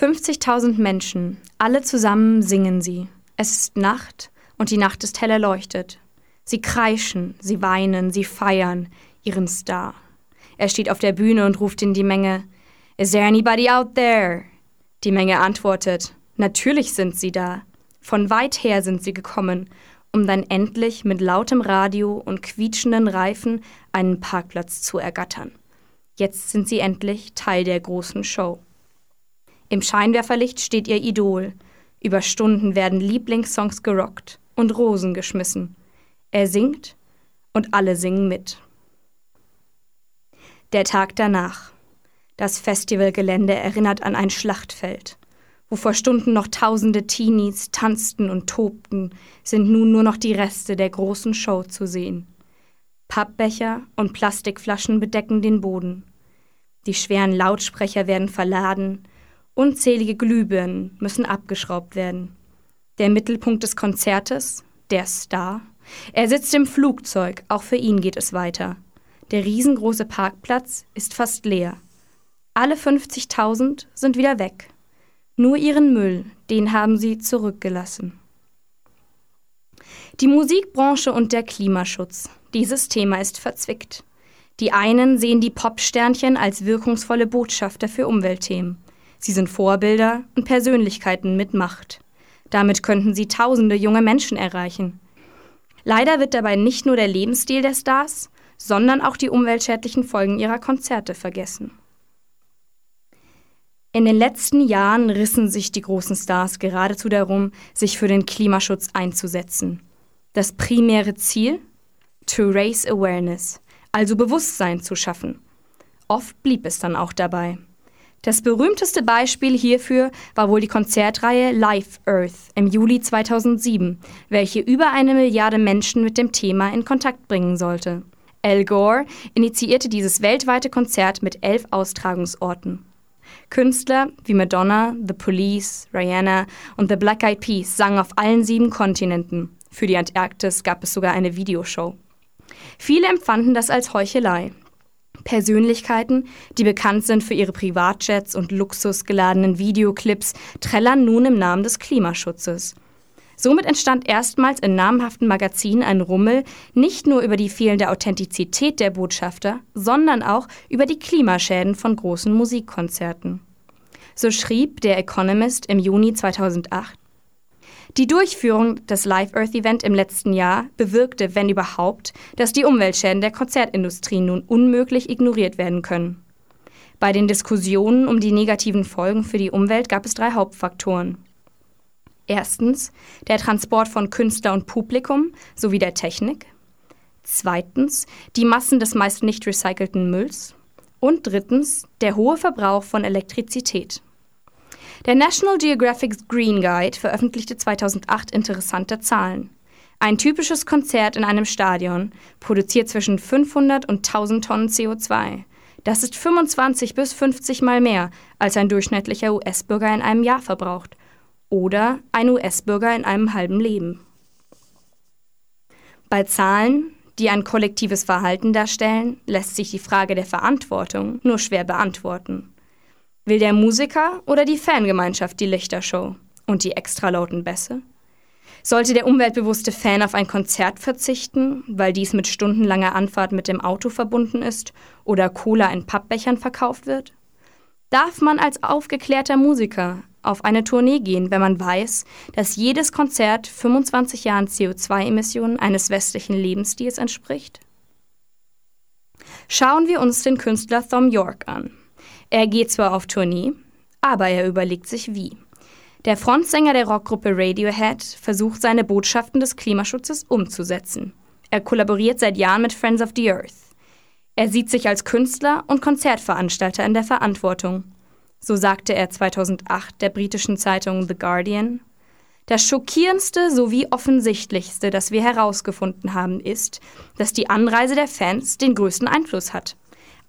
50.000 Menschen, alle zusammen singen sie. Es ist Nacht und die Nacht ist hell erleuchtet. Sie kreischen, sie weinen, sie feiern ihren Star. Er steht auf der Bühne und ruft in die Menge: Is there anybody out there? Die Menge antwortet: Natürlich sind sie da. Von weit her sind sie gekommen, um dann endlich mit lautem Radio und quietschenden Reifen einen Parkplatz zu ergattern. Jetzt sind sie endlich Teil der großen Show. Im Scheinwerferlicht steht ihr Idol. Über Stunden werden Lieblingssongs gerockt und Rosen geschmissen. Er singt und alle singen mit. Der Tag danach. Das Festivalgelände erinnert an ein Schlachtfeld. Wo vor Stunden noch tausende Teenies tanzten und tobten, sind nun nur noch die Reste der großen Show zu sehen. Pappbecher und Plastikflaschen bedecken den Boden. Die schweren Lautsprecher werden verladen, unzählige Glühbirnen müssen abgeschraubt werden. Der Mittelpunkt des Konzertes, der Star, er sitzt im Flugzeug, auch für ihn geht es weiter. Der riesengroße Parkplatz ist fast leer. Alle 50.000 sind wieder weg. Nur ihren Müll, den haben sie zurückgelassen. Die Musikbranche und der Klimaschutz. Dieses Thema ist verzwickt. Die einen sehen die Popsternchen als wirkungsvolle Botschafter für Umweltthemen. Sie sind Vorbilder und Persönlichkeiten mit Macht. Damit könnten sie tausende junge Menschen erreichen. Leider wird dabei nicht nur der Lebensstil der Stars, sondern auch die umweltschädlichen Folgen ihrer Konzerte vergessen. In den letzten Jahren rissen sich die großen Stars geradezu darum, sich für den Klimaschutz einzusetzen. Das primäre Ziel? To raise awareness, also Bewusstsein zu schaffen. Oft blieb es dann auch dabei. Das berühmteste Beispiel hierfür war wohl die Konzertreihe Life Earth im Juli 2007, welche über eine Milliarde Menschen mit dem Thema in Kontakt bringen sollte. Al Gore initiierte dieses weltweite Konzert mit elf Austragungsorten. Künstler wie Madonna, The Police, Rihanna und The Black Eyed Peas sangen auf allen sieben Kontinenten. Für die Antarktis gab es sogar eine Videoshow. Viele empfanden das als Heuchelei. Persönlichkeiten, die bekannt sind für ihre Privatjets und luxusgeladenen Videoclips, trällern nun im Namen des Klimaschutzes. Somit entstand erstmals in namhaften Magazinen ein Rummel, nicht nur über die fehlende Authentizität der Botschafter, sondern auch über die Klimaschäden von großen Musikkonzerten. So schrieb der Economist im Juni 2008, die Durchführung des Live Earth Event im letzten Jahr bewirkte, wenn überhaupt, dass die Umweltschäden der Konzertindustrie nun unmöglich ignoriert werden können. Bei den Diskussionen um die negativen Folgen für die Umwelt gab es drei Hauptfaktoren. Erstens der Transport von Künstler und Publikum sowie der Technik. Zweitens die Massen des meist nicht recycelten Mülls. Und drittens der hohe Verbrauch von Elektrizität. Der National Geographic Green Guide veröffentlichte 2008 interessante Zahlen. Ein typisches Konzert in einem Stadion produziert zwischen 500 und 1000 Tonnen CO2. Das ist 25 bis 50 Mal mehr, als ein durchschnittlicher US-Bürger in einem Jahr verbraucht. Oder ein US-Bürger in einem halben Leben. Bei Zahlen, die ein kollektives Verhalten darstellen, lässt sich die Frage der Verantwortung nur schwer beantworten. Will der Musiker oder die Fangemeinschaft die Lichtershow und die extralauten Bässe? Sollte der umweltbewusste Fan auf ein Konzert verzichten, weil dies mit stundenlanger Anfahrt mit dem Auto verbunden ist oder Cola in Pappbechern verkauft wird? Darf man als aufgeklärter Musiker auf eine Tournee gehen, wenn man weiß, dass jedes Konzert 25 Jahren CO2-Emissionen eines westlichen Lebensstils entspricht? Schauen wir uns den Künstler Thom Yorke an. Er geht zwar auf Tournee, aber er überlegt sich wie. Der Frontsänger der Rockgruppe Radiohead versucht seine Botschaften des Klimaschutzes umzusetzen. Er kollaboriert seit Jahren mit Friends of the Earth. Er sieht sich als Künstler und Konzertveranstalter in der Verantwortung. So sagte er 2008 der britischen Zeitung The Guardian. Das schockierendste sowie offensichtlichste, das wir herausgefunden haben, ist, dass die Anreise der Fans den größten Einfluss hat.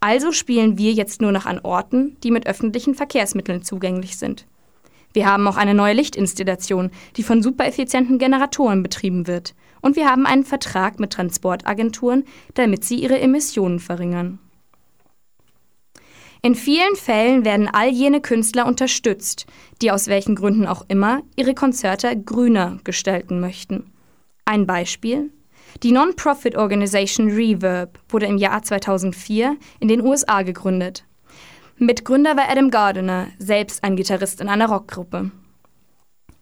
Also spielen wir jetzt nur noch an Orten, die mit öffentlichen Verkehrsmitteln zugänglich sind. Wir haben auch eine neue Lichtinstallation, die von supereffizienten Generatoren betrieben wird. Und wir haben einen Vertrag mit Transportagenturen, damit sie ihre Emissionen verringern. In vielen Fällen werden all jene Künstler unterstützt, die aus welchen Gründen auch immer ihre Konzerte grüner gestalten möchten. Ein Beispiel? Die Non-Profit Organisation Reverb wurde im Jahr 2004 in den USA gegründet. Mitgründer war Adam Gardiner, selbst ein Gitarrist in einer Rockgruppe.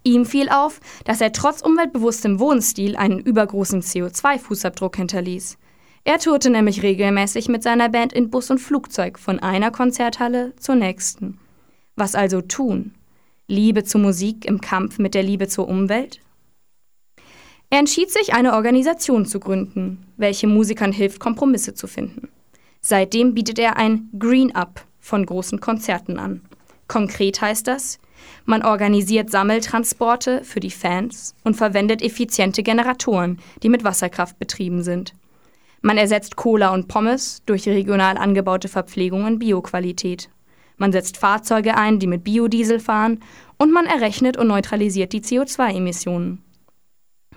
Ihm fiel auf, dass er trotz umweltbewusstem Wohnstil einen übergroßen CO2-Fußabdruck hinterließ. Er tourte nämlich regelmäßig mit seiner Band in Bus und Flugzeug von einer Konzerthalle zur nächsten. Was also tun? Liebe zur Musik im Kampf mit der Liebe zur Umwelt? Er entschied sich, eine Organisation zu gründen, welche Musikern hilft, Kompromisse zu finden. Seitdem bietet er ein Green Up von großen Konzerten an. Konkret heißt das, man organisiert Sammeltransporte für die Fans und verwendet effiziente Generatoren, die mit Wasserkraft betrieben sind. Man ersetzt Cola und Pommes durch regional angebaute Verpflegung in Bioqualität. Man setzt Fahrzeuge ein, die mit Biodiesel fahren, und man errechnet und neutralisiert die CO2-Emissionen.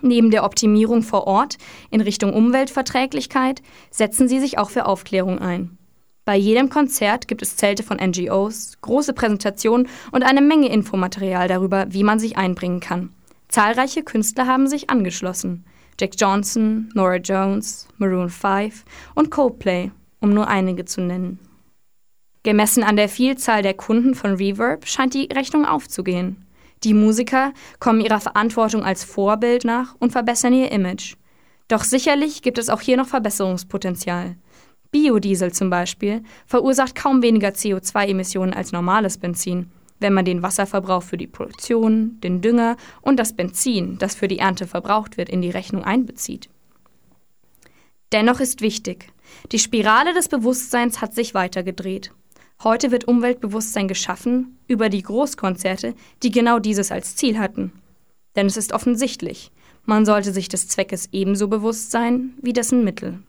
Neben der Optimierung vor Ort in Richtung Umweltverträglichkeit setzen sie sich auch für Aufklärung ein. Bei jedem Konzert gibt es Zelte von NGOs, große Präsentationen und eine Menge Infomaterial darüber, wie man sich einbringen kann. Zahlreiche Künstler haben sich angeschlossen. Jack Johnson, Nora Jones, Maroon 5 und Coldplay, um nur einige zu nennen. Gemessen an der Vielzahl der Kunden von Reverb scheint die Rechnung aufzugehen. Die Musiker kommen ihrer Verantwortung als Vorbild nach und verbessern ihr Image. Doch sicherlich gibt es auch hier noch Verbesserungspotenzial. Biodiesel zum Beispiel verursacht kaum weniger CO2-Emissionen als normales Benzin, wenn man den Wasserverbrauch für die Produktion, den Dünger und das Benzin, das für die Ernte verbraucht wird, in die Rechnung einbezieht. Dennoch ist wichtig, die Spirale des Bewusstseins hat sich weitergedreht. Heute wird Umweltbewusstsein geschaffen über die Großkonzerte, die genau dieses als Ziel hatten. Denn es ist offensichtlich, man sollte sich des Zweckes ebenso bewusst sein wie dessen Mittel.